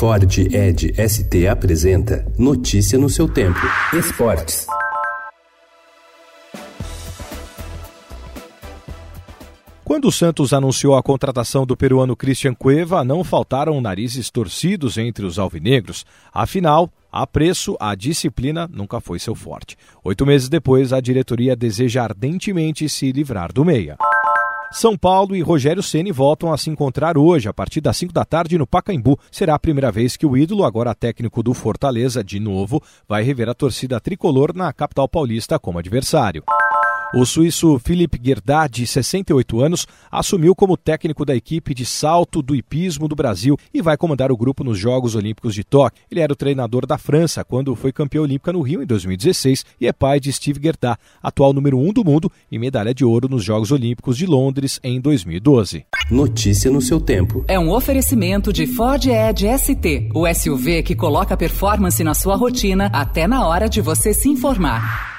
Ford Ed ST apresenta Notícia no seu tempo. Esportes. Quando o Santos anunciou a contratação do peruano Christian Cueva, não faltaram narizes torcidos entre os alvinegros. Afinal, a preço, a disciplina nunca foi seu forte. Oito meses depois, a diretoria deseja ardentemente se livrar do meia. São Paulo e Rogério Ceni voltam a se encontrar hoje, a partir das 5 da tarde, no Pacaembu. Será a primeira vez que o ídolo, agora técnico do Fortaleza, de novo, vai rever a torcida tricolor na capital paulista como adversário. O suíço Philipp Gerdá, de 68 anos, assumiu como técnico da equipe de salto do hipismo do Brasil e vai comandar o grupo nos Jogos Olímpicos de Tóquio. Ele era o treinador da França quando foi campeão olímpica no Rio em 2016 e é pai de Steve Gerdá, atual número 1 um do mundo e medalha de ouro nos Jogos Olímpicos de Londres em 2012. Notícia no seu tempo. É um oferecimento de Ford Edge ST, o SUV que coloca performance na sua rotina até na hora de você se informar.